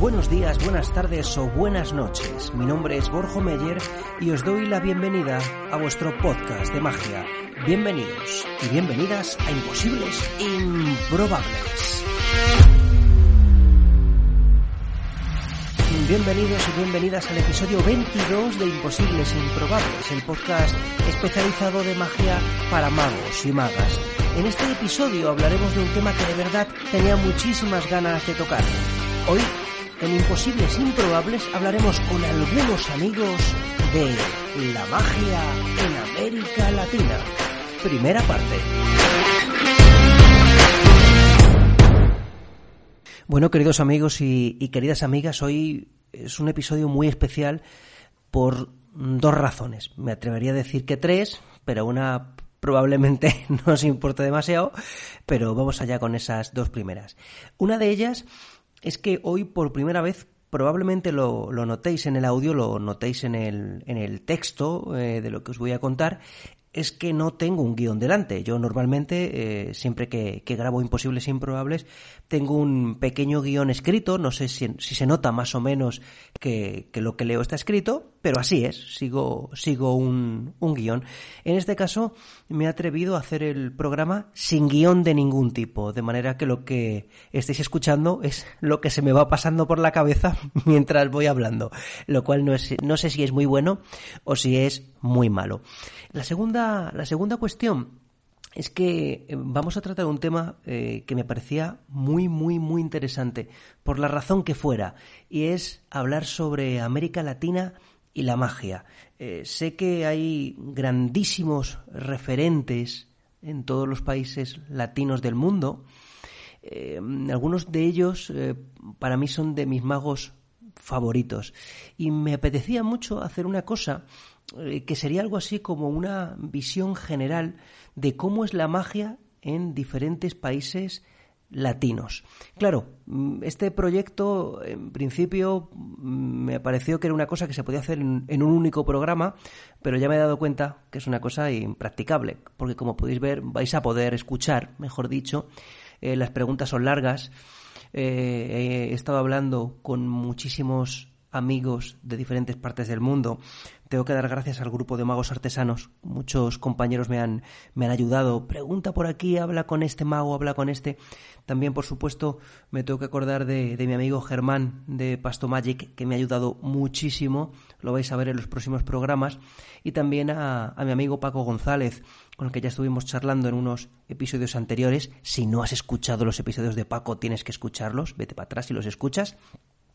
Buenos días, buenas tardes o buenas noches. Mi nombre es Borjo Meyer y os doy la bienvenida a vuestro podcast de magia. Bienvenidos y bienvenidas a Imposibles Improbables. Bienvenidos y bienvenidas al episodio 22 de Imposibles Improbables, el podcast especializado de magia para magos y magas. En este episodio hablaremos de un tema que de verdad tenía muchísimas ganas de tocar. Hoy, en Imposibles Improbables, hablaremos con algunos amigos de la magia en América Latina. Primera parte. Bueno, queridos amigos y, y, queridas amigas, hoy es un episodio muy especial por dos razones. Me atrevería a decir que tres, pero una probablemente no os importe demasiado, pero vamos allá con esas dos primeras. Una de ellas es que hoy por primera vez probablemente lo, lo notéis en el audio, lo notéis en el, en el texto eh, de lo que os voy a contar, es que no tengo un guion delante. Yo normalmente, eh, siempre que, que, grabo Imposibles e Improbables, tengo un pequeño guion escrito. No sé si, si se nota más o menos que, que, lo que leo está escrito, pero así es. Sigo, sigo un, un guion. En este caso, me he atrevido a hacer el programa sin guion de ningún tipo. De manera que lo que estéis escuchando es lo que se me va pasando por la cabeza mientras voy hablando. Lo cual no, es, no sé si es muy bueno o si es muy malo. La segunda, la segunda cuestión es que vamos a tratar un tema eh, que me parecía muy, muy, muy interesante, por la razón que fuera, y es hablar sobre América Latina y la magia. Eh, sé que hay grandísimos referentes en todos los países latinos del mundo. Eh, algunos de ellos eh, para mí son de mis magos favoritos. Y me apetecía mucho hacer una cosa que sería algo así como una visión general de cómo es la magia en diferentes países latinos. Claro, este proyecto en principio me pareció que era una cosa que se podía hacer en, en, un único programa, pero ya me he dado cuenta que es una cosa impracticable, porque como podéis ver vais a poder escuchar, mejor dicho, eh, las preguntas son largas. Eh, he estado hablando con muchísimos amigos de diferentes partes del mundo. Tengo que dar gracias al grupo de magos artesanos. Muchos compañeros me han, me han ayudado. Pregunta por aquí, habla con este mago, habla con este. También, por supuesto, me tengo que acordar de, de mi amigo Germán de Pasto Magic, que me ha ayudado muchísimo. Lo vais a ver en los próximos programas. Y también a, a mi amigo Paco González, con el que ya estuvimos charlando en unos episodios anteriores. Si no has escuchado los episodios de Paco, tienes que escucharlos. Vete para atrás y los escuchas.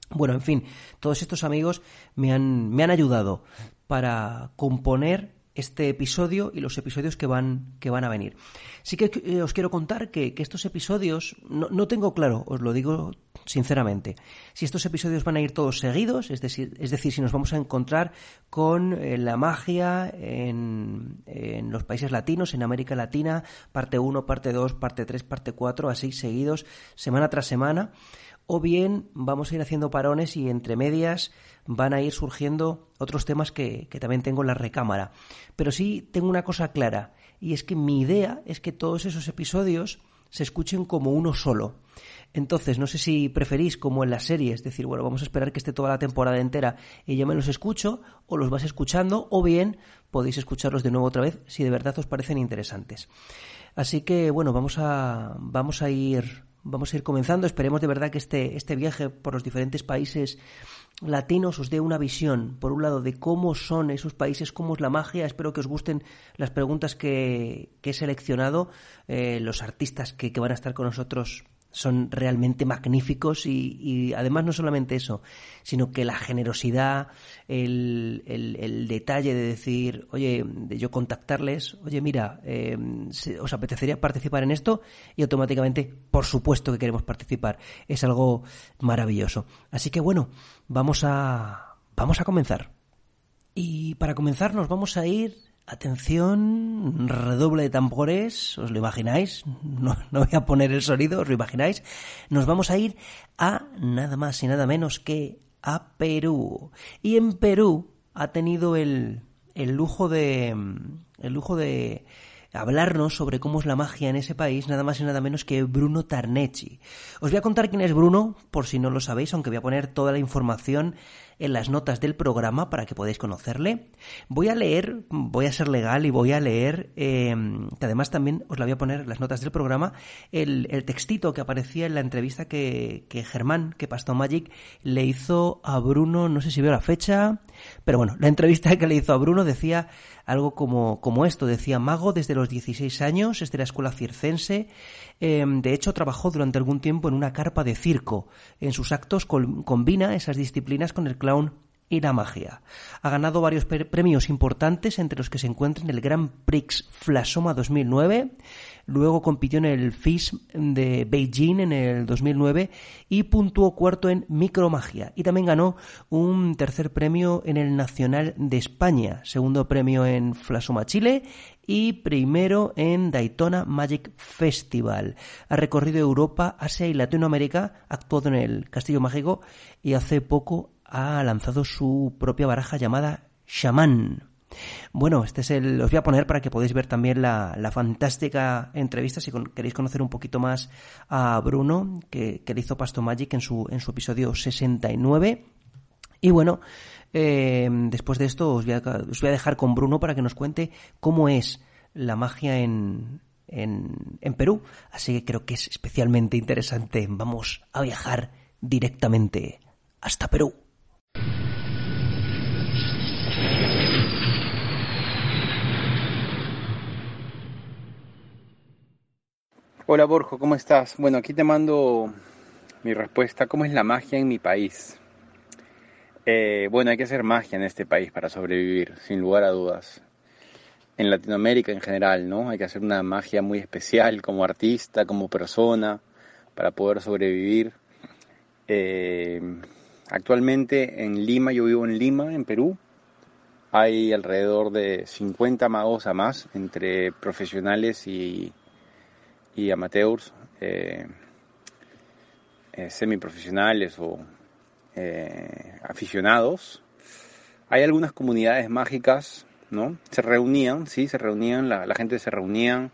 Bueno, en fin, todos estos amigos me han, me han ayudado para componer este episodio y los episodios que van, que van a venir. Sí que eh, os quiero contar que, que estos episodios, no, no, tengo claro, os lo digo sinceramente, si estos episodios van a ir todos seguidos, es decir, es decir si nos vamos a encontrar con eh, la magia en, en, los países latinos, en América Latina, parte 1, parte 2, parte 3, parte 4, así seguidos, semana tras semana o bien vamos a ir haciendo parones y entre medias van a ir surgiendo otros temas que, que, también tengo en la recámara. Pero sí tengo una cosa clara, y es que mi idea es que todos esos episodios se escuchen como uno solo. Entonces, no sé si preferís, como en las series, decir, bueno, vamos a esperar que esté toda la temporada entera y yo me los escucho, o los vas escuchando, o bien podéis escucharlos de nuevo otra vez si de verdad os parecen interesantes. Así que, bueno, vamos a, vamos a ir vamos a ir comenzando. Esperemos de verdad que este, este viaje por los diferentes países latinos os dé una visión, por un lado, de cómo son esos países, cómo es la magia. Espero que os gusten las preguntas que, que he seleccionado, eh, los artistas que, que, van a estar con nosotros son realmente magníficos y, además no solamente eso, sino que la generosidad, el, detalle de decir, oye, de yo contactarles, oye, mira, eh, ¿os apetecería participar en esto? Y automáticamente, por supuesto que queremos participar. Es algo maravilloso. Así que bueno, vamos a, vamos a comenzar. Y para comenzar nos vamos a ir Atención, redoble de tambores, ¿os lo imagináis? No, voy a poner el sonido, ¿os lo imagináis? Nos vamos a ir a nada más y nada menos que a Perú. Y en Perú ha tenido el, el lujo de. el lujo de hablarnos sobre cómo es la magia en ese país, nada más y nada menos que Bruno Tarnecci. Os voy a contar quién es Bruno, por si no lo sabéis, aunque voy a poner toda la información en las notas del programa para que podáis conocerle. Voy a leer, voy a ser legal y voy a leer, em, que además también os la voy a poner en las notas del programa, el, textito que aparecía en la entrevista que, que Germán, que Pasto Magic, le hizo a Bruno, no sé si veo la fecha, pero bueno, la entrevista que le hizo a Bruno decía algo como, como esto, decía Mago desde los 16 años, es de la escuela circense, em, de hecho trabajó durante algún tiempo en una carpa de circo, en sus actos combina esas disciplinas con el clown y la magia. Ha ganado varios premios importantes, entre los que se encuentran el Grand Prix Flasoma 2009, luego compitió en el FIS de Beijing en el 2009 y puntuó cuarto en Micromagia. Y también ganó un tercer premio en el Nacional de España, segundo premio en Flasoma Chile y primero en Daytona Magic Festival. Ha recorrido Europa, Asia y Latinoamérica, ha actuado en el Castillo Mágico y hace poco ha lanzado su propia baraja llamada Shaman. Bueno, este es el. Os voy a poner para que podáis ver también la, fantástica entrevista si queréis conocer un poquito más a Bruno, que, le hizo Pasto Magic en su, en su episodio 69. Y bueno, eh, después de esto os voy, a, os voy a dejar con Bruno para que nos cuente cómo es la magia en, en, en Perú. Así que creo que es especialmente interesante. Vamos a viajar directamente hasta Perú. Hola Borjo, ¿cómo estás? Bueno, aquí te mando mi respuesta. ¿Cómo es la magia en mi país? Eh, bueno, hay que hacer magia en este país para sobrevivir, sin lugar a dudas. En Latinoamérica en general, ¿no? Hay que hacer una magia muy especial como artista, como persona, para poder sobrevivir. Eh, actualmente en Lima, yo vivo en Lima, en Perú. Hay alrededor de 50 magos a más, entre profesionales y y amateurs, eh, eh, semiprofesionales o eh, aficionados. Hay algunas comunidades mágicas, ¿no? Se reunían, sí, se reunían, la, gente se reunían,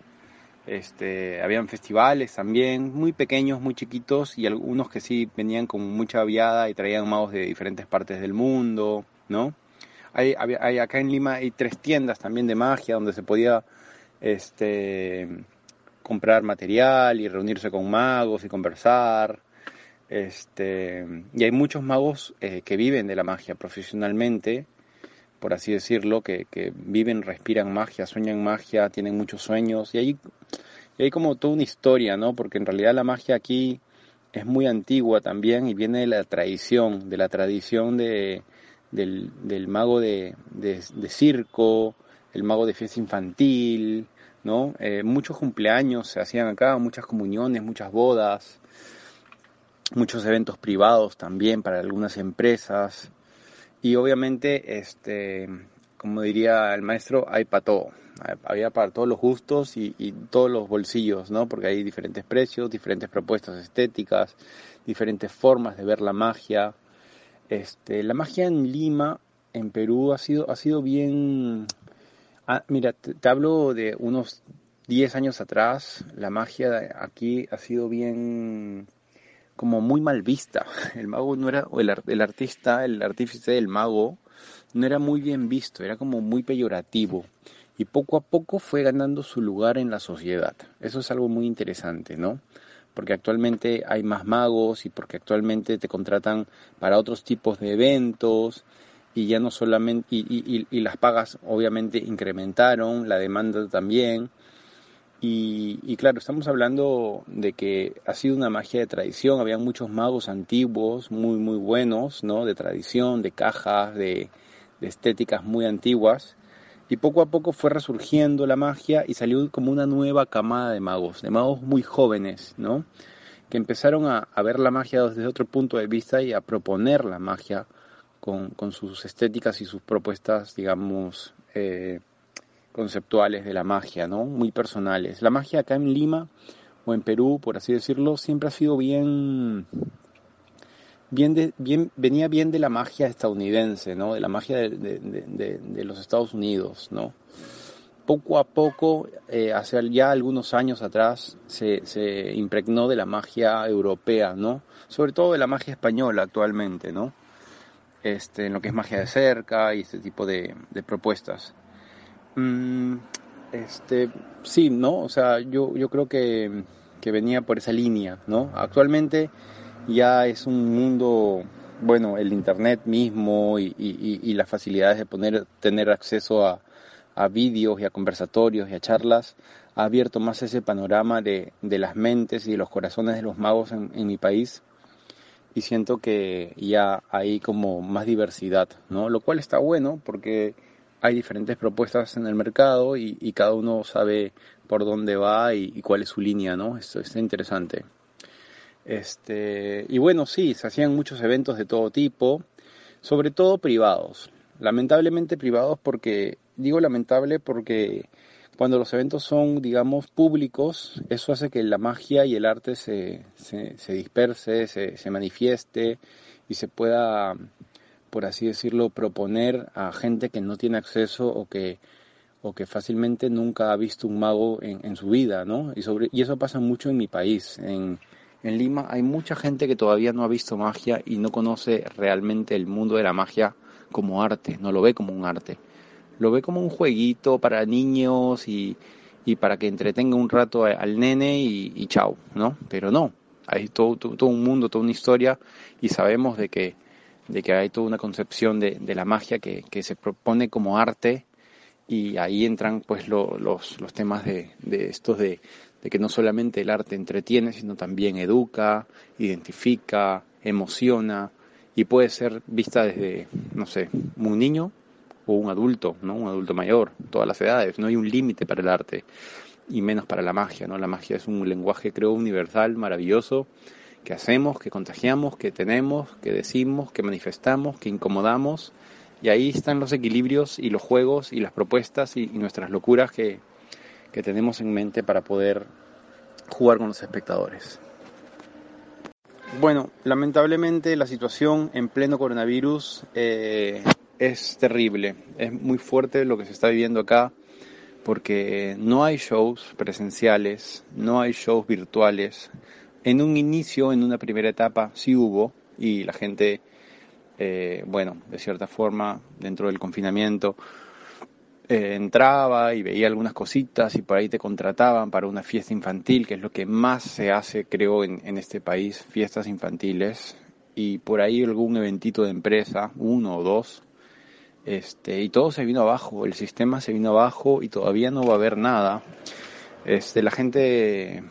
este, habían festivales también, muy pequeños, muy chiquitos, y algunos que sí venían con mucha aviada y traían magos de diferentes partes del mundo, ¿no? Hay, hay, acá en Lima hay tres tiendas también de magia donde se podía este, comprar material y reunirse con magos y conversar. Este, y hay muchos magos eh, que viven de la magia profesionalmente, por así decirlo, que, que, viven, respiran magia, sueñan magia, tienen muchos sueños. Y hay, y hay como toda una historia, ¿no? Porque en realidad la magia aquí es muy antigua también y viene de la tradición, de la tradición de, del, del mago de, de, de circo, el mago de fiesta infantil, ¿no? Eh, muchos cumpleaños se hacían acá, muchas comuniones, muchas bodas, muchos eventos privados también para algunas empresas. Y obviamente, este, como diría el maestro, hay para todo. Había para todos los gustos y, todos los bolsillos, ¿no? Porque hay diferentes precios, diferentes propuestas estéticas, diferentes formas de ver la magia. Este, la magia en Lima, en Perú, ha sido, ha sido bien, Ah, mira, te, hablo de unos 10 años atrás, la magia aquí ha sido bien como muy mal vista. El mago no era, o el, el artista, el artífice del mago, no era muy bien visto, era como muy peyorativo. Y poco a poco fue ganando su lugar en la sociedad. Eso es algo muy interesante, ¿no? Porque actualmente hay más magos y porque actualmente te contratan para otros tipos de eventos y ya no solamente, y, las pagas obviamente incrementaron, la demanda también, Y, claro, estamos hablando de que ha sido una magia de tradición, había muchos magos antiguos, muy, muy buenos, ¿no? De tradición, de cajas, de, estéticas muy antiguas. Y poco a poco fue resurgiendo la magia y salió como una nueva camada de magos, de magos muy jóvenes, ¿no? Que empezaron a, ver la magia desde otro punto de vista y a proponer la magia con, sus estéticas y sus propuestas, digamos, eh, conceptuales de la magia, ¿no? Muy personales. La magia acá en Lima o en Perú, por así decirlo, siempre ha sido bien bien, de, bien venía bien de la magia estadounidense, ¿no? De la magia de, de, los Estados Unidos, ¿no? Poco a poco, eh, hace ya algunos años atrás, se, se impregnó de la magia europea, ¿no? Sobre todo de la magia española actualmente, ¿no? Este, en lo que es magia de cerca y este tipo de, propuestas. Mm, este, sí, ¿no? O sea, yo, yo creo que, que venía por esa línea, ¿no? Actualmente ya es un mundo, bueno, el Internet mismo y, las facilidades de poner, tener acceso a, vídeos y a conversatorios y a charlas ha abierto más ese panorama de, las mentes y de los corazones de los magos en, mi país y siento que ya hay como más diversidad, ¿no? Lo cual está bueno porque hay diferentes propuestas en el mercado y, cada uno sabe por dónde va y, y, cuál es su línea, ¿no? Esto está interesante. Este, y bueno, sí, se hacían muchos eventos de todo tipo, sobre todo privados. Lamentablemente privados porque, digo lamentable porque cuando los eventos son, digamos, públicos, eso hace que la magia y el arte se, se, disperse, se, se manifieste y se pueda, por así decirlo, proponer a gente que no tiene acceso o que o que fácilmente nunca ha visto un mago en, en su vida, ¿no? Y, sobre, y eso pasa mucho en mi país. En, en Lima hay mucha gente que todavía no ha visto magia y no conoce realmente el mundo de la magia como arte, no lo ve como un arte. Lo ve como un jueguito para niños y, para que entretenga un rato al nene y, chao, ¿no? Pero no, hay todo, un mundo, toda una historia y sabemos de que, de que hay toda una concepción de, la magia que, se propone como arte y ahí entran pues los, los temas de, de estos de, de que no solamente el arte entretiene, sino también educa, identifica, emociona y puede ser vista desde, no sé, un niño un adulto, ¿no? Un adulto mayor, todas las edades, no hay un límite para el arte y menos para la magia, ¿no? La magia es un lenguaje creo universal, maravilloso, que hacemos, que contagiamos, que tenemos, que decimos, que manifestamos, que incomodamos y ahí están los equilibrios y los juegos y las propuestas y nuestras locuras que, que tenemos en mente para poder jugar con los espectadores. Bueno, lamentablemente la situación en pleno coronavirus eh, es terrible, es muy fuerte lo que se está viviendo acá porque no hay shows presenciales, no hay shows virtuales. En un inicio, en una primera etapa, sí hubo y la gente, eh, bueno, de cierta forma, dentro del confinamiento, eh, entraba y veía algunas cositas y por ahí te contrataban para una fiesta infantil, que es lo que más se hace, creo, en, en este país, fiestas infantiles, y por ahí algún eventito de empresa, uno o dos, este, y todo se vino abajo, el sistema se vino abajo y todavía no va a haber nada. Este, la gente,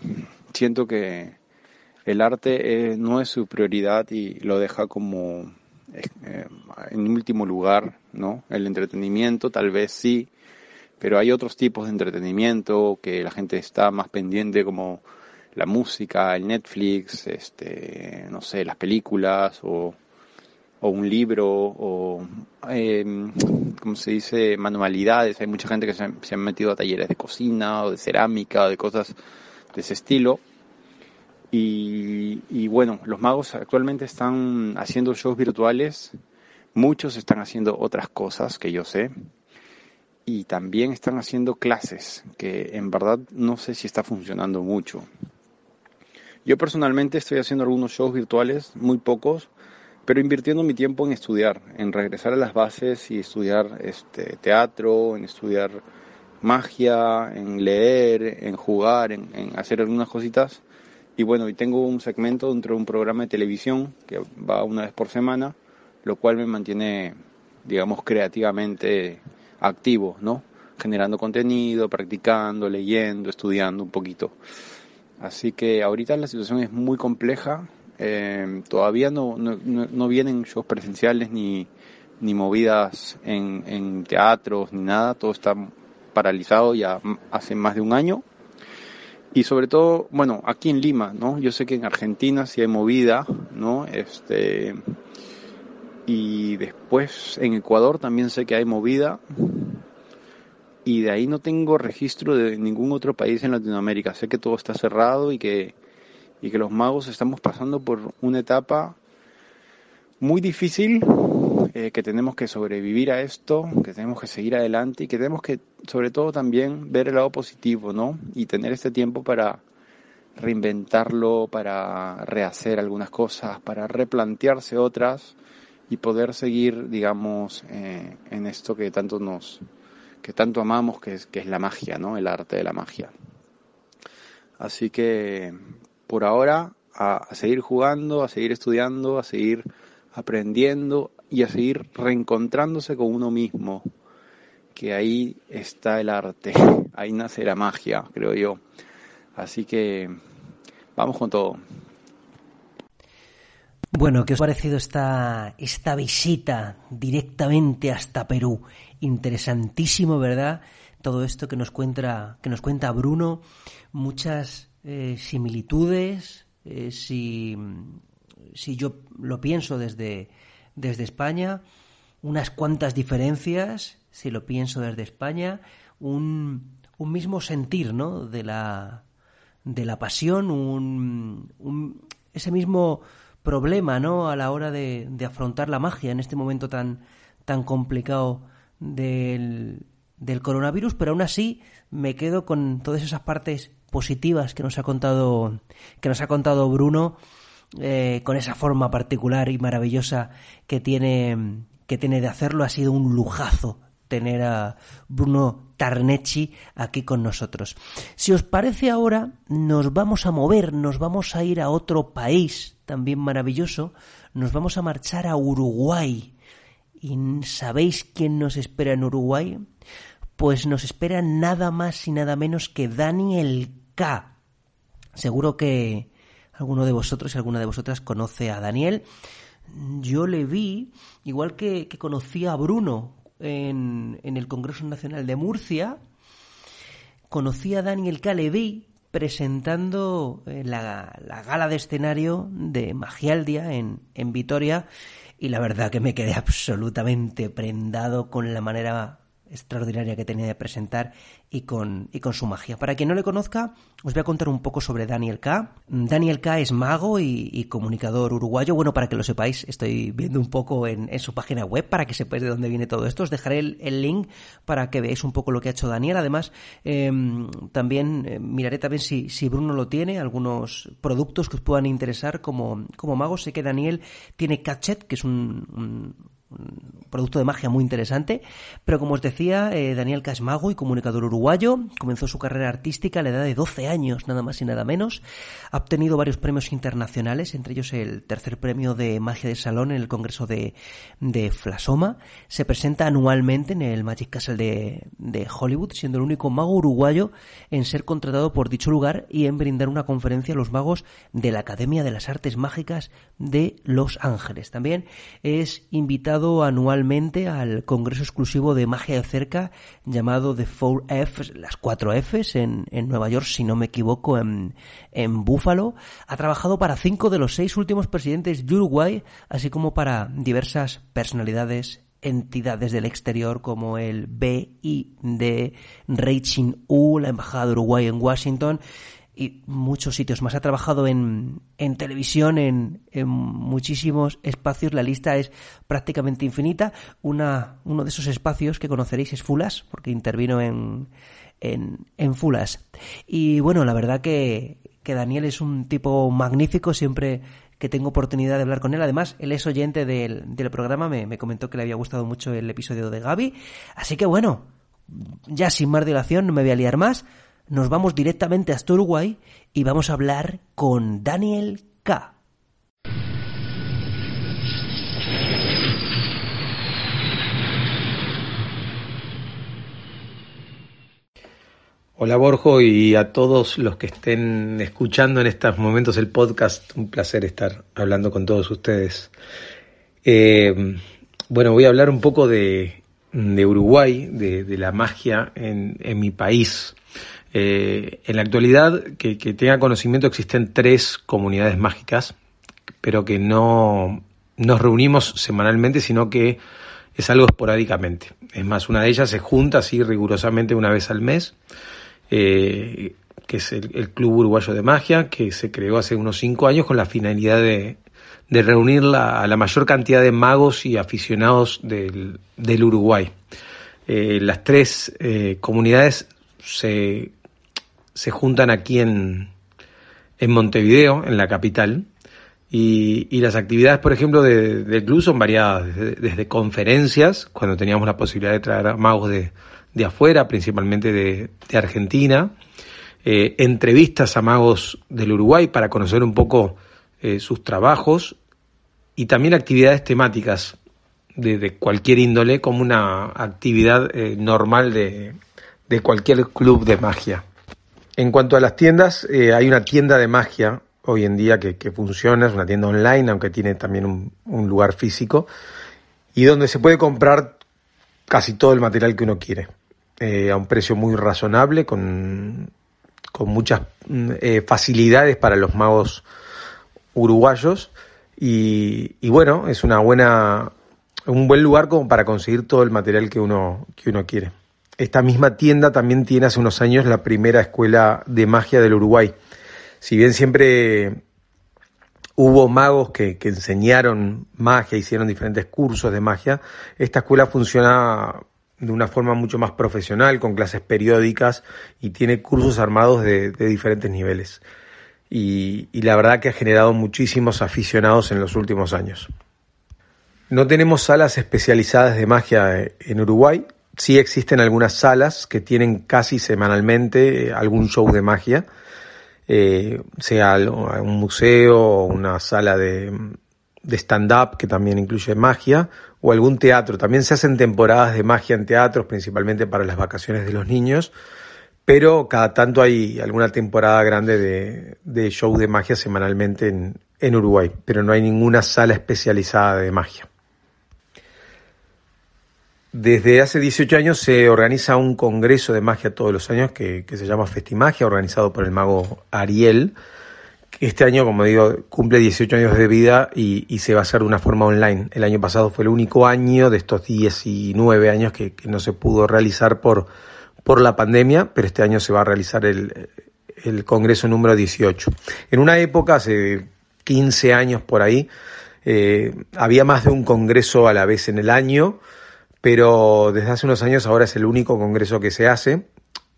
siento que el arte no es su prioridad y lo deja como eh, en último lugar, ¿no? El entretenimiento tal vez sí, pero hay otros tipos de entretenimiento que la gente está más pendiente como la música, el Netflix, este, no sé, las películas o, o un libro o, eh, como se dice, manualidades. Hay mucha gente que se, se han metido a talleres de cocina o de cerámica o de cosas de ese estilo y, bueno, los magos actualmente están haciendo shows virtuales, muchos están haciendo otras cosas que yo sé, y también están haciendo clases, que en verdad no sé si está funcionando mucho. Yo personalmente estoy haciendo algunos shows virtuales, muy pocos, pero invirtiendo mi tiempo en estudiar, en regresar a las bases y estudiar este, teatro, en estudiar magia, en leer, en jugar, en hacer algunas cositas y bueno, y tengo un segmento dentro de un programa de televisión que va una vez por semana, lo cual me mantiene, digamos, creativamente activo, ¿no? generando contenido, practicando, leyendo, estudiando un poquito. Así que ahorita la situación es muy compleja. Eh, todavía no, no, vienen shows presenciales ni, ni movidas en, en, teatros ni nada. Todo está paralizado ya hace más de un año. Y sobre todo, bueno, aquí en Lima, ¿no? Yo sé que en Argentina sí hay movida, ¿no? Este, y después en Ecuador también sé que hay movida. Y de ahí no tengo registro de ningún otro país en Latinoamérica. Sé que todo está cerrado y que, y que los magos estamos pasando por una etapa muy difícil, eh, que tenemos que sobrevivir a esto, que tenemos que seguir adelante y que tenemos que, sobre todo, también ver el lado positivo, ¿no? Y tener este tiempo para reinventarlo, para rehacer algunas cosas, para replantearse otras y poder seguir, digamos, eh, en esto que tanto nos, que tanto amamos, que es, que es la magia, ¿no? El arte de la magia. Así que, por ahora, a, seguir jugando, a seguir estudiando, a seguir aprendiendo y a seguir reencontrándose con uno mismo, que ahí está el arte, ahí nace la magia, creo yo. Así que vamos con todo. Bueno, ¿qué os ha parecido esta, esta visita directamente hasta Perú? Interesantísimo, ¿verdad? Todo esto que nos cuenta, que nos cuenta Bruno, muchas eh, similitudes, eh, si, si yo lo pienso desde, desde España, unas cuantas diferencias, si lo pienso desde España, un, un mismo sentir, ¿no? De la, de la pasión, un, ese mismo problema, ¿no? A la hora de, afrontar la magia en este momento tan, tan complicado del, del coronavirus, pero aún así me quedo con todas esas partes positivas que nos ha contado, que nos ha contado Bruno, eh, con esa forma particular y maravillosa que tiene, que tiene de hacerlo. Ha sido un lujazo tener a Bruno Tarnechi aquí con nosotros. Si os parece ahora, nos vamos a mover, nos vamos a ir a otro país también maravilloso, nos vamos a marchar a Uruguay. ¿Y sabéis quién nos espera en Uruguay? Pues nos espera nada más y nada menos que Daniel K. Seguro que alguno de vosotros y alguna de vosotras conoce a Daniel. Yo le vi, igual que, que conocí a Bruno en, el Congreso Nacional de Murcia, conocí a Daniel Caleví presentando eh, la, la, gala de escenario de Magialdia en Vitoria y la verdad que me quedé absolutamente prendado con la manera extraordinaria que tenía de presentar y con, y con su magia. Para quien no le conozca, os voy a contar un poco sobre Daniel K. Daniel K es mago y, comunicador uruguayo. Bueno, para que lo sepáis, estoy viendo un poco en, su página web para que sepáis de dónde viene todo esto. Os dejaré el, link para que veáis un poco lo que ha hecho Daniel. Además, em, también eh, miraré también si, si Bruno lo tiene, algunos productos que os puedan interesar como, como mago. Sé que Daniel tiene Catchet, que es un producto de magia muy interesante. Pero como os decía, eh, Daniel Casmago y comunicador uruguayo, comenzó su carrera artística a la edad de 12 años, nada más y nada menos. Ha obtenido varios premios internacionales, entre ellos el tercer premio de magia de salón en el Congreso de, de Flasoma. Se presenta anualmente en el Magic Castle de, de Hollywood, siendo el único mago uruguayo en ser contratado por dicho lugar y en brindar una conferencia a los magos de la Academia de las Artes Mágicas de Los Ángeles. También es invitado anualmente al congreso exclusivo de magia de cerca llamado The Four Fs, las cuatro Fs en, Nueva York, si no me equivoco, en, en Buffalo. Ha trabajado para cinco de los seis últimos presidentes de Uruguay, así como para diversas personalidades entidades del exterior como el BID, Racing U, la Embajada de Uruguay en Washington y muchos sitios más. Ha trabajado en, en televisión, en, en, muchísimos espacios. La lista es prácticamente infinita. Una, uno de esos espacios que conoceréis es Fulas, porque intervino en, en, en Fulas. Y bueno, la verdad que, que Daniel es un tipo magnífico, siempre que tengo oportunidad de hablar con él. Además, él es oyente del, del programa, me, me comentó que le había gustado mucho el episodio de Gaby. Así que bueno, ya sin más dilación, no me voy a liar más nos vamos directamente hasta Uruguay y vamos a hablar con Daniel K. Hola Borjo y a todos los que estén escuchando en estos momentos el podcast, un placer estar hablando con todos ustedes. Eh, bueno, voy a hablar un poco de, Uruguay, de, la magia en, mi país. Eh, en la actualidad, que, tenga conocimiento, existen tres comunidades mágicas, pero que no nos reunimos semanalmente, sino que es algo esporádicamente. Es más, una de ellas se junta así rigurosamente una vez al mes eh, que es el, Club Uruguayo de Magia, que se creó hace unos cinco años con la finalidad de, reunir a la mayor cantidad de magos y aficionados del, Uruguay. Eh, las tres comunidades se, se, juntan aquí en, en Montevideo, en la capital, y, las actividades, por ejemplo, del club son variadas, desde, conferencias, cuando teníamos la posibilidad de traer a magos de, de afuera, principalmente de, Argentina, eh, entrevistas a magos del Uruguay para conocer un poco eh, sus trabajos y también actividades temáticas de, cualquier índole como una actividad eh, normal de, cualquier club de magia. En cuanto a las tiendas, hay una tienda de magia hoy en día que, funciona, es una tienda online, aunque tiene también un, lugar físico, y donde se puede comprar casi todo el material que uno quiere. Eh, a un precio muy razonable, con, con muchas mm, eh, facilidades para los magos uruguayos. Y, bueno, es una buena, un buen lugar como para conseguir todo el material que uno, que uno quiere. Esta misma tienda también tiene hace unos años la primera escuela de magia del Uruguay. Si bien siempre hubo magos que, que, enseñaron magia, hicieron diferentes cursos de magia, esta escuela funciona de una forma mucho más profesional, con clases periódicas y tiene cursos armados de, diferentes niveles. Y, la verdad que ha generado muchísimos aficionados en los últimos años. No tenemos salas especializadas de magia en Uruguay. Sí existen algunas salas que tienen casi semanalmente algún show de magia, eh, sea un museo o una sala de, stand-up que también incluye magia, o algún teatro. También se hacen temporadas de magia en teatros, principalmente para las vacaciones de los niños, pero cada tanto hay alguna temporada grande de, show de magia semanalmente en, en Uruguay, pero no hay ninguna sala especializada de magia. Desde hace 18 años se organiza un congreso de magia todos los años que, se llama Festimagia, organizado por el mago Ariel, este año, como digo, cumple 18 años de vida y, se va a hacer de una forma online. El año pasado fue el único año de estos 19 años que, no se pudo realizar por, por la pandemia, pero este año se va a realizar el, Congreso número 18. En una época, hace 15 años por ahí, eh, había más de un Congreso a la vez en el año, pero desde hace unos años ahora es el único Congreso que se hace.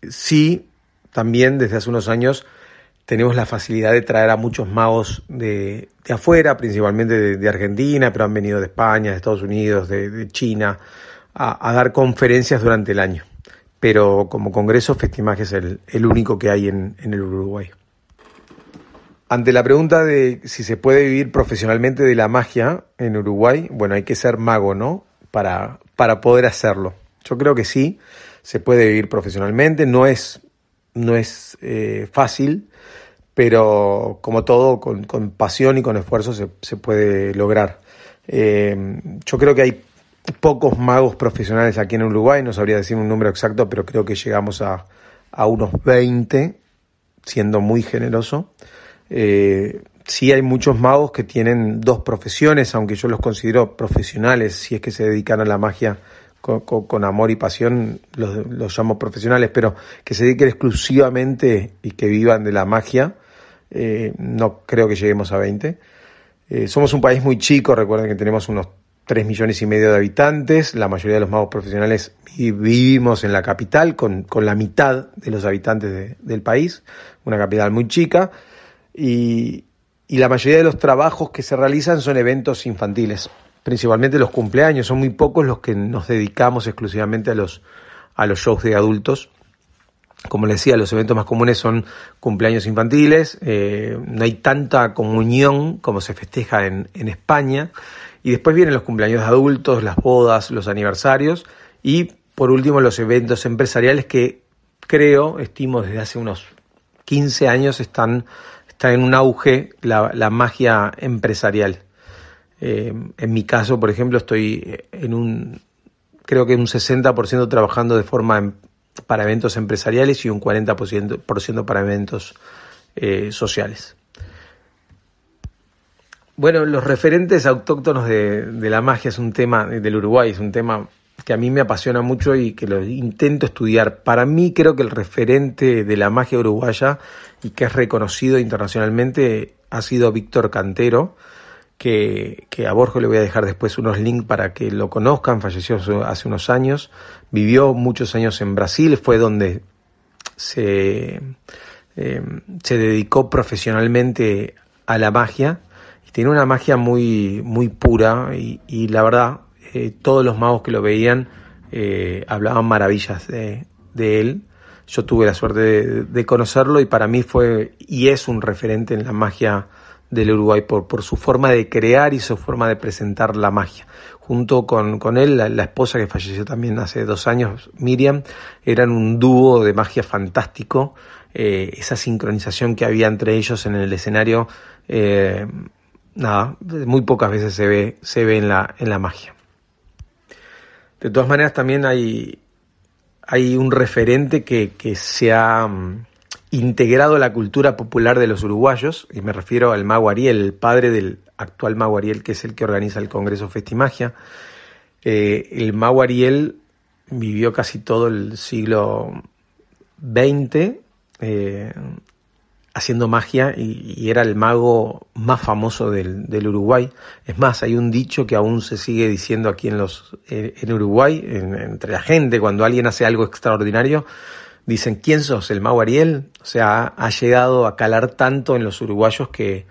Sí, también desde hace unos años tenemos la facilidad de traer a muchos magos de, afuera, principalmente de, Argentina, pero han venido de España, de Estados Unidos, de, China, a, dar conferencias durante el año. Pero como congreso, Festimaje es el, único que hay en, el Uruguay. Ante la pregunta de si se puede vivir profesionalmente de la magia en Uruguay, bueno, hay que ser mago, ¿no? Para, para poder hacerlo. Yo creo que sí, se puede vivir profesionalmente, no es, no es eh, fácil, pero como todo, con, pasión y con esfuerzo se, puede lograr. Eh, yo creo que hay pocos magos profesionales aquí en Uruguay, no sabría decir un número exacto, pero creo que llegamos a, unos 20, siendo muy generoso. Eh, sí hay muchos magos que tienen dos profesiones, aunque yo los considero profesionales, si es que se dedican a la magia con, amor y pasión, los, los, llamo profesionales, pero que se dediquen exclusivamente y que vivan de la magia, eh, no creo que lleguemos a 20. Eh, somos un país muy chico, recuerden que tenemos unos 3 millones y medio de habitantes, la mayoría de los magos profesionales vivimos en la capital con, la mitad de los habitantes del país, una capital muy chica, y, la mayoría de los trabajos que se realizan son eventos infantiles, principalmente los cumpleaños, son muy pocos los que nos dedicamos exclusivamente a los, a los shows de adultos. Como les decía, los eventos más comunes son cumpleaños infantiles, eh, no hay tanta comunión como se festeja en, España, y después vienen los cumpleaños de adultos, las bodas, los aniversarios, y por último los eventos empresariales que creo, estimo desde hace unos 15 años, están, está en un auge la, magia empresarial. Eh, en mi caso, por ejemplo, estoy en un, creo que un 60% trabajando de forma em, para eventos empresariales y un 40% para eventos eh, sociales. Bueno, los referentes autóctonos de, de, la magia es un tema del Uruguay, es un tema que a mí me apasiona mucho y que lo intento estudiar. Para mí creo que el referente de la magia uruguaya y que es reconocido internacionalmente ha sido Víctor Cantero, que, a Borja le voy a dejar después unos links para que lo conozcan, falleció hace unos años, vivió muchos años en Brasil, fue donde se, eh, se dedicó profesionalmente a la magia y tiene una magia muy, muy pura y la verdad eh, todos los magos que lo veían eh, hablaban maravillas de, él. Yo tuve la suerte de, conocerlo y para mí fue y es un referente en la magia del Uruguay por, su forma de crear y su forma de presentar la magia. Junto con, con él, la, esposa que falleció también hace dos años, Miriam, eran un dúo de magia fantástico. Eh, esa sincronización que había entre ellos en el escenario, nada, muy pocas veces se ve, se ve en la, en la magia. De todas maneras, también hay, hay un referente que, se ha mm, integrado a la cultura popular de los uruguayos, y me refiero al mago Ariel, el padre del actual mago Ariel, que es el que organiza el Congreso Festimagia. Eh, el mago Ariel vivió casi todo el siglo XX, haciendo magia y, era el mago más famoso del, Uruguay. Es más, hay un dicho que aún se sigue diciendo aquí en, los, en Uruguay, entre la gente, cuando alguien hace algo extraordinario, dicen, ¿quién sos? ¿El mago Ariel? O sea, ha, llegado a calar tanto en los uruguayos que,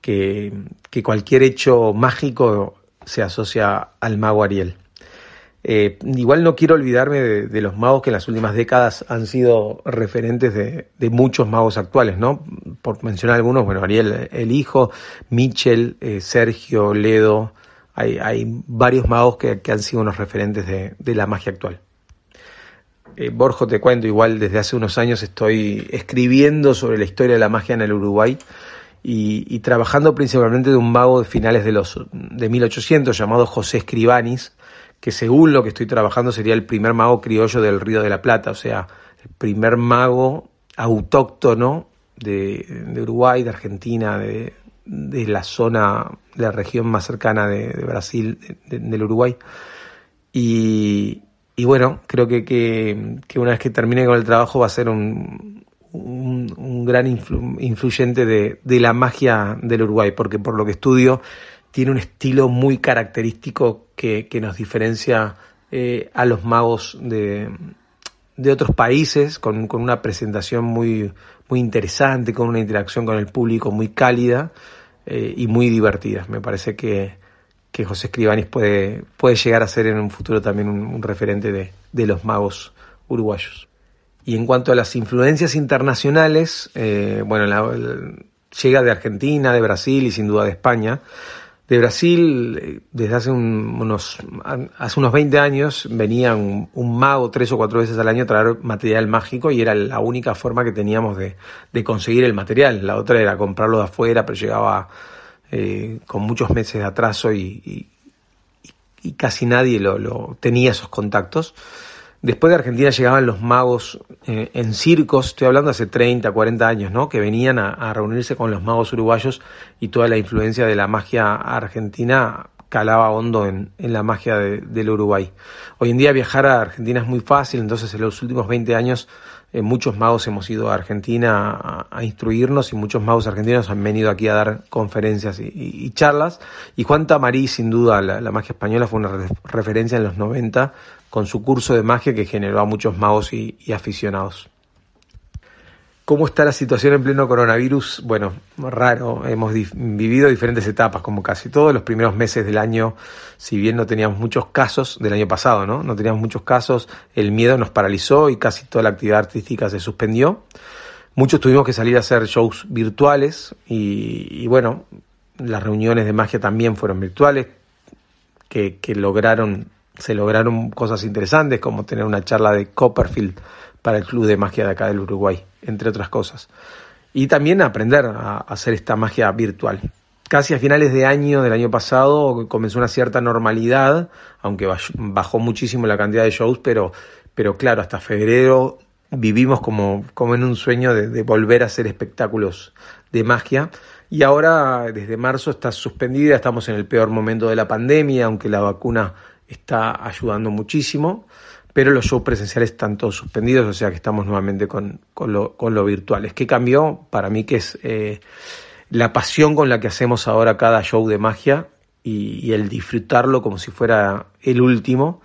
que, que cualquier hecho mágico se asocia al mago Ariel. Eh, igual no quiero olvidarme de, los magos que en las últimas décadas han sido referentes de, muchos magos actuales, ¿no? Por mencionar algunos, bueno, Ariel el hijo, Michel, eh, Sergio, Ledo, hay, varios magos que, han sido unos referentes de, la magia actual. Eh, Borjo, te cuento, igual desde hace unos años estoy escribiendo sobre la historia de la magia en el Uruguay y, y trabajando principalmente de un mago de finales de los de 1800 llamado José Escribanis, que según lo que estoy trabajando sería el primer mago criollo del Río de la Plata, o sea, el primer mago autóctono de, Uruguay, de Argentina, de, la zona, de la región más cercana de, Brasil, del Uruguay. Y, bueno, creo que, que, una vez que termine con el trabajo va a ser un, un, gran influyente de, de la magia del Uruguay, porque por lo que estudio tiene un estilo muy característico que, nos diferencia eh, a los magos de, de otros países, con, una presentación muy, muy interesante, con una interacción con el público muy cálida eh, y muy divertida. Me parece que, que José Escribanis puede, puede llegar a ser en un futuro también un, referente de, de, los magos uruguayos. Y en cuanto a las influencias internacionales, eh, bueno, llega de Argentina, de Brasil y sin duda de España de Brasil, desde hace unos, hace unos 20 años, venía un, mago tres o cuatro veces al año a traer material mágico y era la única forma que teníamos de, conseguir el material. La otra era comprarlo de afuera, pero llegaba eh, con muchos meses de atraso y, y, casi nadie lo, lo, tenía esos contactos. Después de Argentina llegaban los magos eh, en circos, estoy hablando hace 30, 40 años, ¿no? Que venían a, reunirse con los magos uruguayos y toda la influencia de la magia argentina calaba hondo en, la magia del Uruguay. Hoy en día viajar a Argentina es muy fácil, entonces en los últimos 20 años eh, muchos magos hemos ido a Argentina a, instruirnos y muchos magos argentinos han venido aquí a dar conferencias y, charlas. Y Juan Tamarí, sin duda, la, la, magia española fue una referencia en los 90 con su curso de magia que generó a muchos magos y, aficionados. ¿Cómo está la situación en pleno coronavirus? Bueno, raro. Hemos vivido diferentes etapas, como casi todos los primeros meses del año, si bien no teníamos muchos casos del año pasado, ¿no? No teníamos muchos casos, el miedo nos paralizó y casi toda la actividad artística se suspendió. Muchos tuvimos que salir a hacer shows virtuales y, bueno, las reuniones de magia también fueron virtuales, que lograron se lograron cosas interesantes como tener una charla de Copperfield para el Club de Magia de acá del Uruguay, entre otras cosas. Y también aprender a hacer esta magia virtual. Casi a finales de año del año pasado comenzó una cierta normalidad, aunque bajó muchísimo la cantidad de shows, pero, pero claro, hasta febrero vivimos como, como en un sueño de, de volver a hacer espectáculos de magia. Y ahora, desde marzo, está suspendida, estamos en el peor momento de la pandemia, aunque la vacuna está ayudando muchísimo pero los shows presenciales están todos suspendidos, o sea que estamos nuevamente con, con, lo, con lo virtual. Es cambió para mí que es eh, la pasión con la que hacemos ahora cada show de magia y, el disfrutarlo como si fuera el último,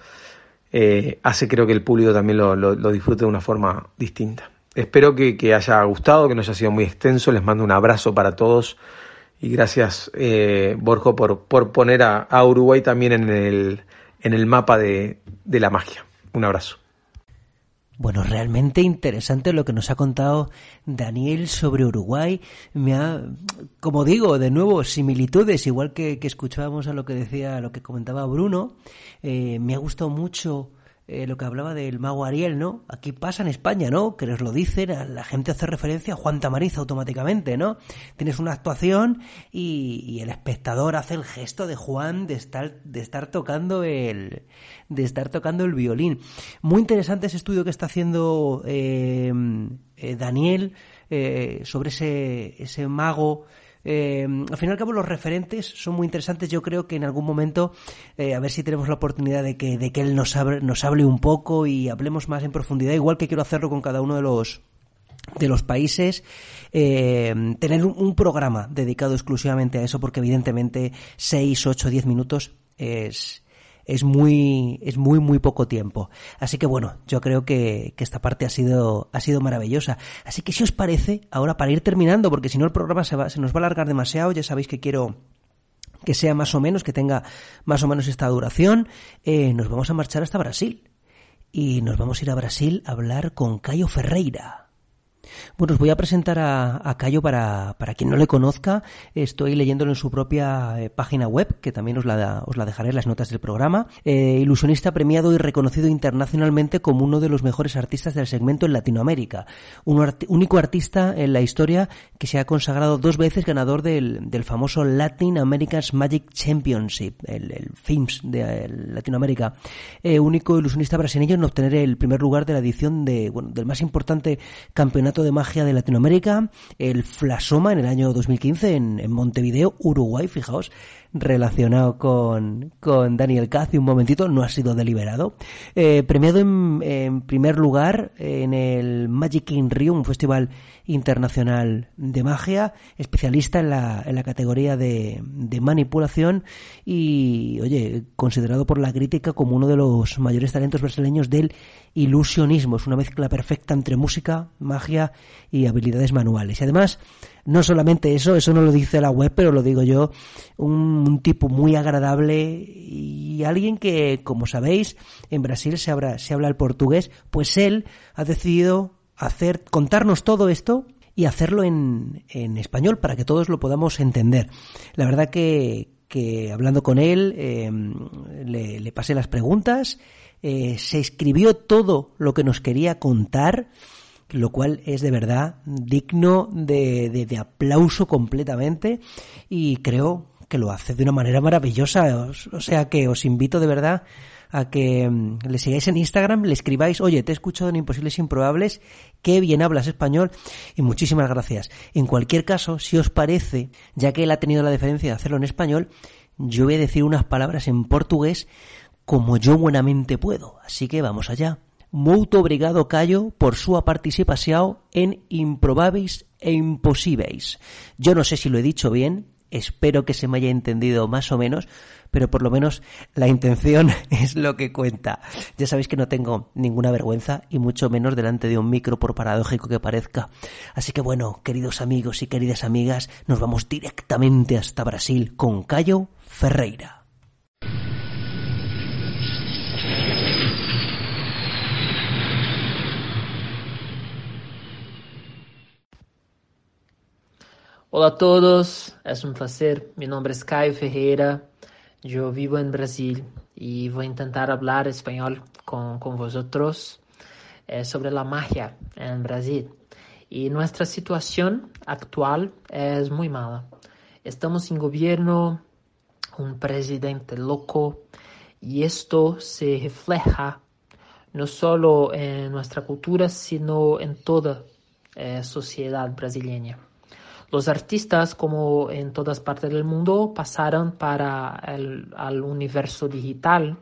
eh, hace creo que el público también lo, lo, disfrute de una forma distinta. Espero que, que, haya gustado, que no haya sido muy extenso, les mando un abrazo para todos y gracias eh, Borjo por, por poner a, a, Uruguay también en el, en el mapa de, de la magia. Un abrazo. Bueno, realmente interesante lo que nos ha contado Daniel sobre Uruguay. Me ha, como digo, de nuevo, similitudes, igual que, escuchábamos a lo que decía, a lo que comentaba Bruno. Eh, me ha gustado mucho eh, lo que hablaba del mago Ariel, ¿no? Aquí pasa en España, ¿no? Que nos lo dicen, la gente hace referencia a Juan Tamariz automáticamente, ¿no? Tienes una actuación y, el espectador hace el gesto de Juan de estar, de estar tocando el de estar tocando el violín. Muy interesante ese estudio que está haciendo eh, eh, Daniel sobre ese, ese mago eh, al fin y al cabo, los referentes son muy interesantes. Yo creo que en algún momento, eh, a ver si tenemos la oportunidad de que, de que él nos hable, nos hable un poco y hablemos más en profundidad, igual que quiero hacerlo con cada uno de los de los países, eh, tener un, un, programa dedicado exclusivamente a eso, porque evidentemente 6, 8, 10 minutos es, es muy, es muy, muy poco tiempo. Así que bueno, yo creo que, que, esta parte ha sido, ha sido maravillosa. Así que si os parece, ahora para ir terminando, porque si no el programa se, va, se nos va a alargar demasiado, ya sabéis que quiero que sea más o menos, que tenga más o menos esta duración, eh, nos vamos a marchar hasta Brasil. Y nos vamos a ir a Brasil a hablar con Caio Ferreira. Bueno, os voy a presentar a, Cayo para, para, quien no le conozca. Estoy leyéndolo en su propia eh, página web, que también os la, os la dejaré en las notas del programa. Eh, ilusionista premiado y reconocido internacionalmente como uno de los mejores artistas del segmento en Latinoamérica. Un único artista en la historia que se ha consagrado dos veces ganador del, del famoso Latin America's Magic Championship, el, el FIMS de Latinoamérica. Eh, único ilusionista brasileño en obtener el primer lugar de la edición de, bueno, del más importante campeonato de Magia de Latinoamérica, el Flasoma en el año 2015 en, en Montevideo, Uruguay, fijaos, relacionado con, con Daniel Caz un momentito, no ha sido deliberado. Eh, premiado en, primer lugar en el Magic in Rio, un festival internacional de magia, especialista en la, en la categoría de, de manipulación y, oye, considerado por la crítica como uno de los mayores talentos brasileños del ilusionismo. Es una mezcla perfecta entre música, magia y habilidades manuales. Y además, no solamente eso, eso no lo dice la web, pero lo digo yo, un, tipo muy agradable y alguien que, como sabéis, en Brasil se habla, se habla el portugués, pues él ha decidido hacer, contarnos todo esto y hacerlo en, español para que todos lo podamos entender. La verdad que, que hablando con él, em, le, le, pasé las preguntas, eh, se escribió todo lo que nos quería contar lo cual es de verdad digno de, de, aplauso completamente y creo que lo hace de una manera maravillosa. O sea que os invito de verdad a que mm, le sigáis en Instagram, le escribáis, oye, te he escuchado en Imposibles Improbables, qué bien hablas español y muchísimas gracias. En cualquier caso, si os parece, ya que él ha tenido la deferencia de hacerlo en español, yo voy a decir unas palabras en portugués como yo buenamente puedo. Así que vamos allá. Muito obrigado, Cayo, por su participación en Improbáveis e Imposibles. Yo no sé si lo he dicho bien, espero que se me haya entendido más o menos, pero por lo menos la intención es lo que cuenta. Ya sabéis que no tengo ninguna vergüenza y mucho menos delante de un micro por paradójico que parezca. Así que bueno, queridos amigos y queridas amigas, nos vamos directamente hasta Brasil con Cayo Ferreira. Olá a todos, é um prazer. Meu nome é Caio Ferreira. Yo vivo en Brasil y voy a intentar hablar español con, con vosotros eh, sobre la magia en Brasil. Y nuestra situación actual es muy mala. Estamos sin gobierno, un presidente loco, y esto se refleja no solo en nuestra cultura, sino en toda eh, sociedad brasileña. Los artistas, como en todas partes del mundo, pasaron para el al universo digital,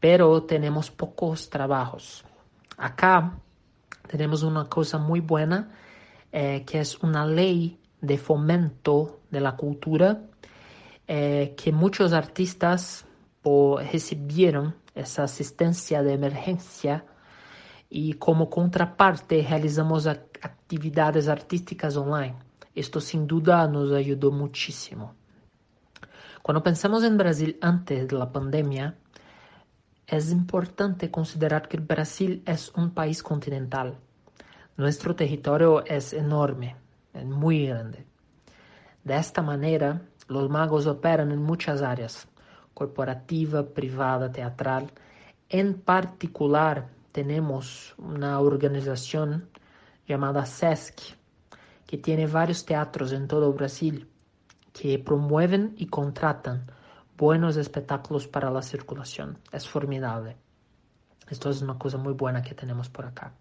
pero tenemos pocos trabajos. Acá tenemos una cosa muy buena, eh, que es una ley de fomento de la cultura, eh, que muchos artistas recibieron esa asistencia de emergencia y como contraparte realizamos actividades artísticas online. Esto sin duda nos ayudó muchísimo. Cuando pensamos en Brasil antes de la pandemia, es importante considerar que Brasil es un país continental. Nuestro territorio es enorme, es muy grande. De esta manera, los magos operan en muchas áreas, corporativa, privada, teatral. En particular, tenemos una organización llamada SESC, que tiene varios teatros en todo Brasil que promueven y contratan buenos espectáculos para la circulación. Es formidable. Esto es una cosa muy buena que tenemos por acá.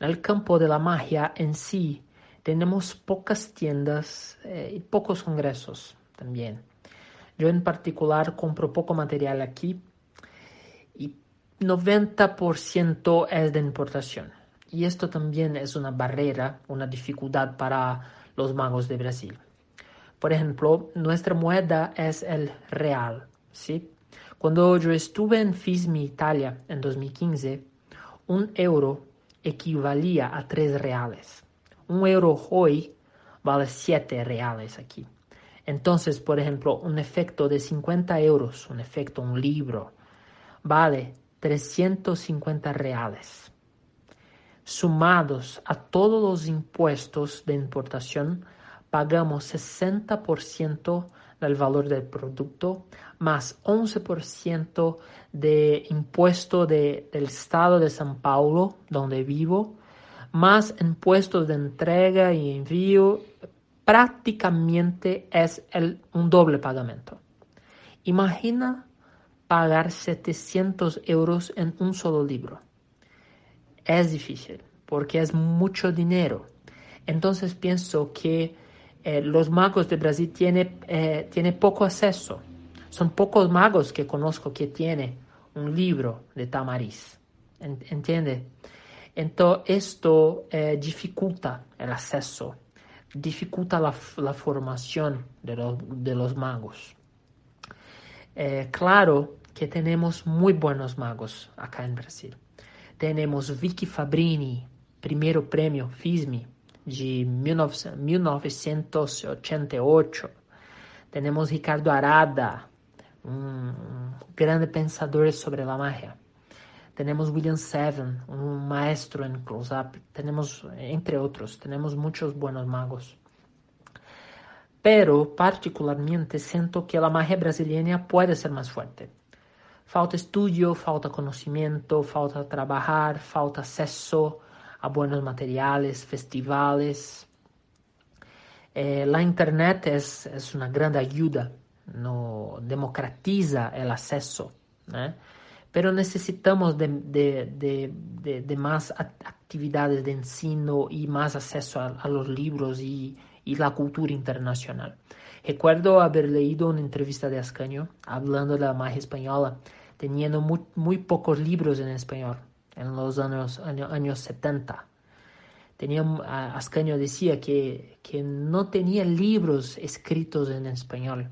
En el campo de la magia en sí, tenemos pocas tiendas eh, y pocos congresos también. Yo en particular compro poco material aquí y 90% es de importación. Y esto también es una barrera, una dificultad para los magos de Brasil. Por ejemplo, nuestra moneda es el real, ¿sí? Cuando yo estuve en FISMI Italia en 2015, un euro equivalía a 3 reales. Un euro hoy vale 7 reales aquí. Entonces, por ejemplo, un efecto de 50 euros, un efecto, un libro, vale 350 reales sumados a todos los impuestos de importación, pagamos 60% del valor del producto, más 11% de impuesto del estado de San Paulo, donde vivo, más impuestos de entrega y envío, prácticamente es un doble pagamento. Imagina pagar 700 euros en un solo libro es difícil porque es mucho dinero. Entonces pienso que eh, los magos de Brasil tienen eh, tiene poco acceso. Son pocos magos que conozco que tienen un libro de Tamariz. ¿Entiende? Entonces esto eh, dificulta el acceso, dificulta la, la formación de los, de los magos. claro que tenemos muy buenos magos acá en Brasil. Tenemos Vicky Fabrini, primeiro prêmio FISMI de 1988. Temos Ricardo Arada, um grande pensador sobre a magia. Temos William Seven, um maestro em close-up. Temos, entre outros, temos muitos buenos magos. Pero, particularmente, siento que a magia brasileña pode ser mais forte. Falta estudio, falta conocimiento, falta trabajar, falta acceso a buenos materiales, festivales. Eh, la Internet es, una gran ayuda, no democratiza el acceso, ¿eh? pero necesitamos de, más actividades de ensino y más acceso a, a los libros y, y la cultura internacional. Recuerdo haber leído una entrevista de Ascanio hablando de la magia española teniendo muy, pocos libros en español en los años, años, 70. Tenía, Ascanio decía que, que no tenía libros escritos en español.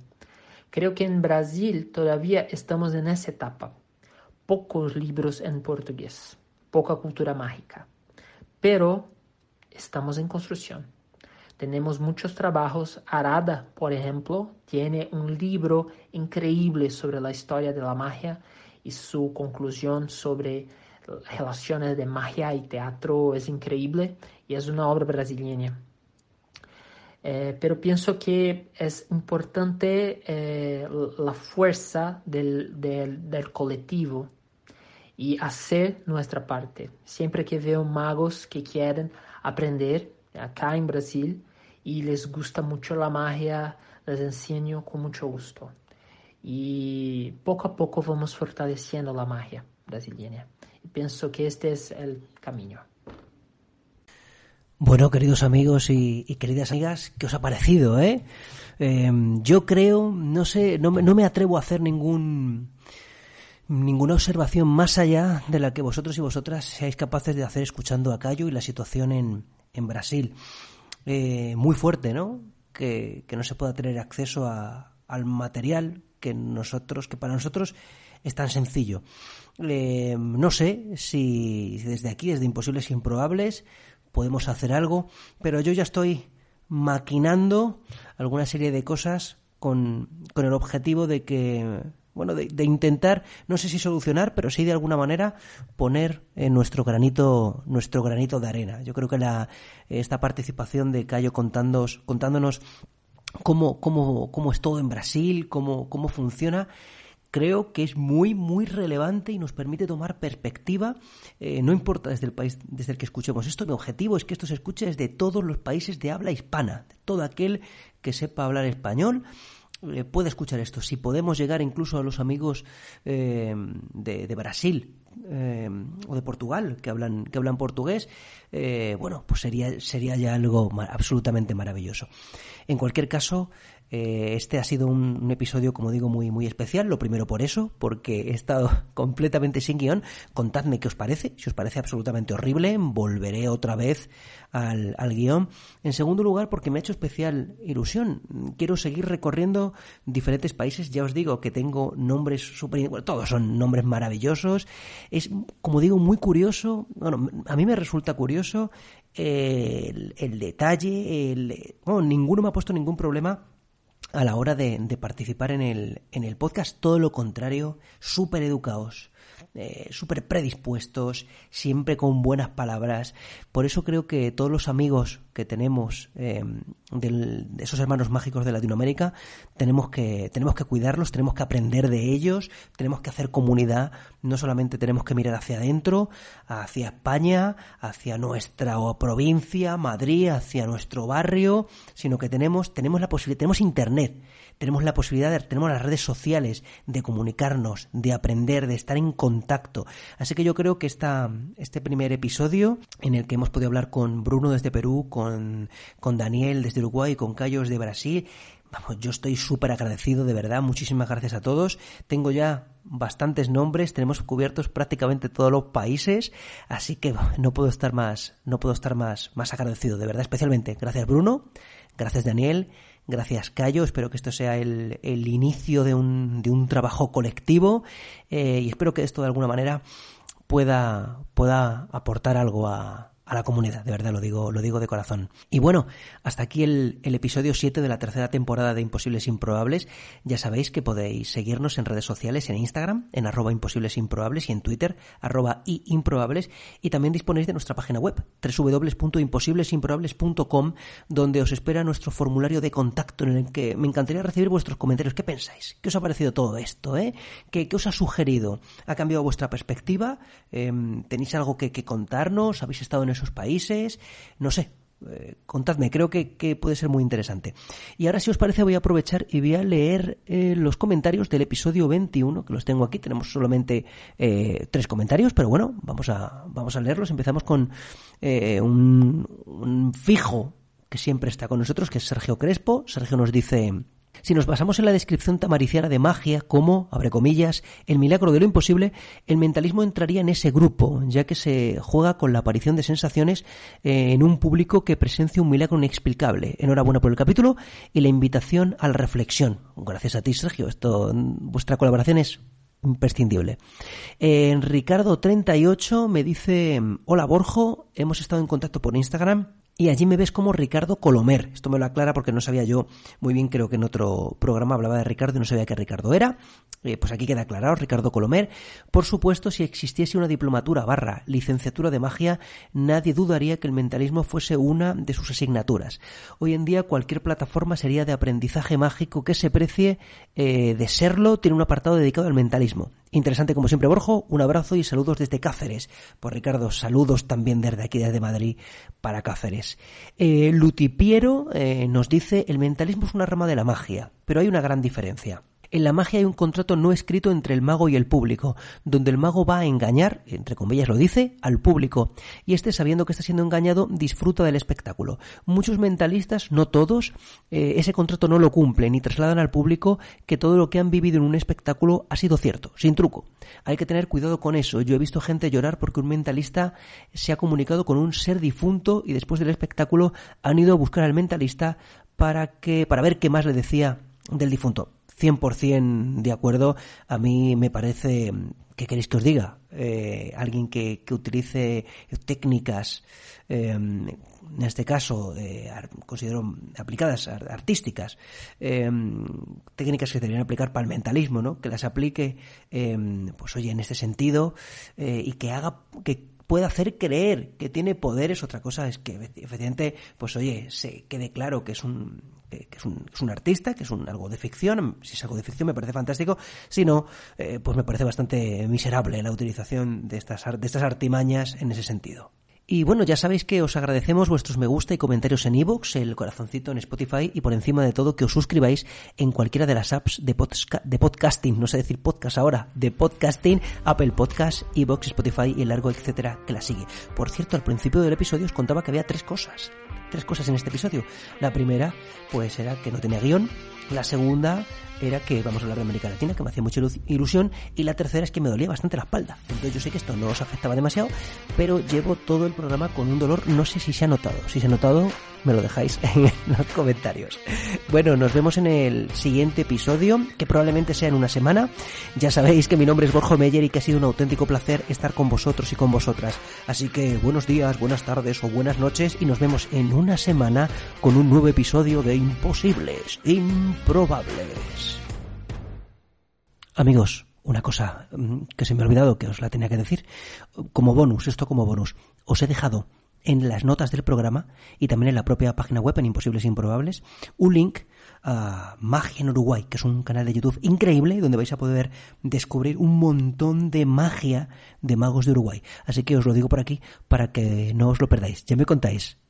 Creo que en Brasil todavía estamos en esa etapa. Pocos libros en portugués, poca cultura mágica. Pero estamos en construcción. Tenemos muchos trabajos. Arada, por ejemplo, tiene un libro increíble sobre la historia de la magia y su conclusión sobre relaciones de magia y teatro es increíble y es una obra brasileña. Eh, pero pienso que es importante eh, la fuerza del, del, del, colectivo y hacer nuestra parte. Siempre que veo magos que quieren aprender acá en Brasil y les gusta mucho la magia, les enseño con mucho gusto. Y poco a poco vamos fortaleciendo la magia brasileña. Y pienso que este es el camino. Bueno, queridos amigos y, queridas amigas, ¿qué os ha parecido, eh? eh yo creo, no sé, no me, no me, atrevo a hacer ningún ninguna observación más allá de la que vosotros y vosotras seáis capaces de hacer escuchando a Cayo y la situación en, en Brasil. Eh, muy fuerte, ¿no? Que, que, no se pueda tener acceso a, al material que nosotros, que para nosotros es tan sencillo. Eh, no sé si desde aquí, desde Imposibles e Improbables, podemos hacer algo, pero yo ya estoy maquinando alguna serie de cosas con, con el objetivo de que bueno, de, de, intentar, no sé si solucionar, pero sí de alguna manera poner en nuestro granito, nuestro granito de arena. Yo creo que la, esta participación de Cayo contándonos, contándonos cómo, cómo, cómo es todo en Brasil, cómo, cómo funciona, creo que es muy, muy relevante y nos permite tomar perspectiva, eh, no importa desde el país desde el que escuchemos esto, mi objetivo es que esto se escuche desde todos los países de habla hispana, de todo aquel que sepa hablar español. Eh, puede escuchar esto. Si podemos llegar incluso a los amigos eh, de, Brasil eh, o de Portugal que hablan que hablan portugués, bueno, pues sería sería ya algo absolutamente maravilloso. En cualquier caso, eh, este ha sido un, episodio, como digo, muy, muy especial. Lo primero por eso, porque he estado completamente sin guion. Contadme qué os parece. Si os parece absolutamente horrible, volveré otra vez al, al guion. En segundo lugar, porque me ha hecho especial ilusión. Quiero seguir recorriendo diferentes países. Ya os digo que tengo nombres súper... Bueno, todos son nombres maravillosos. Es, como digo, muy curioso. Bueno, a mí me resulta curioso el, el, detalle. El, bueno, ninguno me ha puesto ningún problema a la hora de, participar en el, en el podcast, todo lo contrario, súper educados, eh, súper predispuestos, siempre con buenas palabras. Por eso creo que todos los amigos que tenemos eh, del, de esos hermanos mágicos de Latinoamérica tenemos que, tenemos que cuidarlos, tenemos que aprender de ellos, tenemos que hacer comunidad, no solamente tenemos que mirar hacia adentro, hacia España, hacia nuestra provincia, Madrid, hacia nuestro barrio, sino que tenemos, tenemos la posibilidad, tenemos internet, tenemos la posibilidad, de, tenemos las redes sociales de comunicarnos, de aprender, de estar en contacto. Así que yo creo que esta, este primer episodio en el que hemos podido hablar con Bruno desde Perú, con, con Daniel desde Uruguay, con Cayo desde Brasil, Vamos, yo estoy súper agradecido, de verdad. Muchísimas gracias a todos. Tengo ya bastantes nombres, tenemos cubiertos prácticamente todos los países, así que no puedo estar más, no puedo estar más, más agradecido, de verdad, especialmente. Gracias Bruno, gracias Daniel, Gracias, Cayo. Espero que esto sea el, el inicio de un, de un, trabajo colectivo eh, y espero que esto de alguna manera pueda, pueda aportar algo a, a la comunidad, de verdad lo digo, lo digo de corazón. Y bueno, hasta aquí el, el, episodio 7 de la tercera temporada de Imposibles Improbables. Ya sabéis que podéis seguirnos en redes sociales, en Instagram, en arroba imposibles improbables y en Twitter, arroba y. Y también disponéis de nuestra página web, www.imposiblesimprobables.com, donde os espera nuestro formulario de contacto en el que me encantaría recibir vuestros comentarios. ¿Qué pensáis? ¿Qué os ha parecido todo esto? Eh? ¿Qué, ¿Qué, os ha sugerido? ¿Ha cambiado vuestra perspectiva? Eh, ¿Tenéis algo que, que contarnos? ¿Habéis estado en esos países, no sé, eh, contadme, creo que, puede ser muy interesante. Y ahora, si os parece, voy a aprovechar y voy a leer eh, los comentarios del episodio 21, que los tengo aquí. Tenemos solamente eh, tres comentarios, pero bueno, vamos a, vamos a leerlos. Empezamos con un, un fijo que siempre está con nosotros, que es Sergio Crespo. Sergio nos dice... Si nos basamos en la descripción tamariciana de magia como, abre comillas, el milagro de lo imposible, el mentalismo entraría en ese grupo, ya que se juega con la aparición de sensaciones eh, en un público que presencia un milagro inexplicable. Enhorabuena por el capítulo y la invitación a la reflexión. Gracias a ti, Sergio. Esto, vuestra colaboración es imprescindible. Eh, Ricardo38 me dice, hola Borjo, hemos estado en contacto por Instagram y allí me ves como Ricardo Colomer. Esto me lo aclara porque no sabía yo muy bien, creo que en otro programa hablaba de Ricardo y no sabía qué Ricardo era. Eh, pues aquí queda aclarado, Ricardo Colomer. Por supuesto, si existiese una diplomatura barra licenciatura de magia, nadie dudaría que el mentalismo fuese una de sus asignaturas. Hoy en día cualquier plataforma sería de aprendizaje mágico que se precie eh, de serlo, tiene un apartado dedicado al mentalismo. Interesante como siempre, Borjo. Un abrazo y saludos desde Cáceres. Pues Ricardo, saludos también desde aquí, desde Madrid, para Cáceres. Eh, Lutipiero eh, nos dice, el mentalismo es una rama de la magia, pero hay una gran diferencia. En la magia hay un contrato no escrito entre el mago y el público, donde el mago va a engañar, entre comillas lo dice, al público, y este sabiendo que está siendo engañado disfruta del espectáculo. Muchos mentalistas, no todos, eh, ese contrato no lo cumplen y trasladan al público que todo lo que han vivido en un espectáculo ha sido cierto, sin truco. Hay que tener cuidado con eso. Yo he visto gente llorar porque un mentalista se ha comunicado con un ser difunto y después del espectáculo han ido a buscar al mentalista para que para ver qué más le decía del difunto. 100% de acuerdo. A mí me parece, ¿qué queréis que os diga? Eh, alguien que, que, utilice técnicas, eh, en este caso, eh, considero aplicadas, artísticas, eh, técnicas que deberían aplicar para el mentalismo, ¿no? Que las aplique, pues oye, en este sentido, y que haga, que puede hacer creer que tiene poderes. Otra cosa es que efectivamente, pues oye, se quede claro que es un que es un, es un artista, que es un algo de ficción. Si es algo de ficción me parece fantástico. Si no, eh, pues me parece bastante miserable la utilización de estas, de estas artimañas en ese sentido. Y bueno, ya sabéis que os agradecemos vuestros me gusta y comentarios en iVoox, el corazoncito en Spotify y por encima de todo que os suscribáis en cualquiera de las apps de, de podcasting, no sé decir podcast ahora, de podcasting, Apple Podcast, iVoox, Spotify y el largo etcétera que la sigue. Por cierto, al principio del episodio os contaba que había tres cosas, tres cosas en este episodio. La primera, pues era que no tenía guion. La segunda era que vamos a hablar de América Latina, que me hacía mucha ilusión, y la tercera es que me dolía bastante la espalda. Entonces yo sé que esto no os afectaba demasiado, pero llevo todo el programa con un dolor, no sé si se ha notado. Si se ha notado, me lo dejáis en los comentarios. Bueno, nos vemos en el siguiente episodio, que probablemente sea en una semana. Ya sabéis que mi nombre es Borjo Meyer y que ha sido un auténtico placer estar con vosotros y con vosotras. Así que buenos días, buenas tardes o buenas noches y nos vemos en una semana con un nuevo episodio de Imposibles, Improbables. Amigos, una cosa que se me ha olvidado que os la tenía que decir. Como bonus, esto como bonus, os he dejado en las notas del programa y también en la propia página web en Imposibles e Improbables un link a Magia en Uruguay, que es un canal de YouTube increíble donde vais a poder descubrir un montón de magia de magos de Uruguay. Así que os lo digo por aquí para que no os lo perdáis. Ya me contáis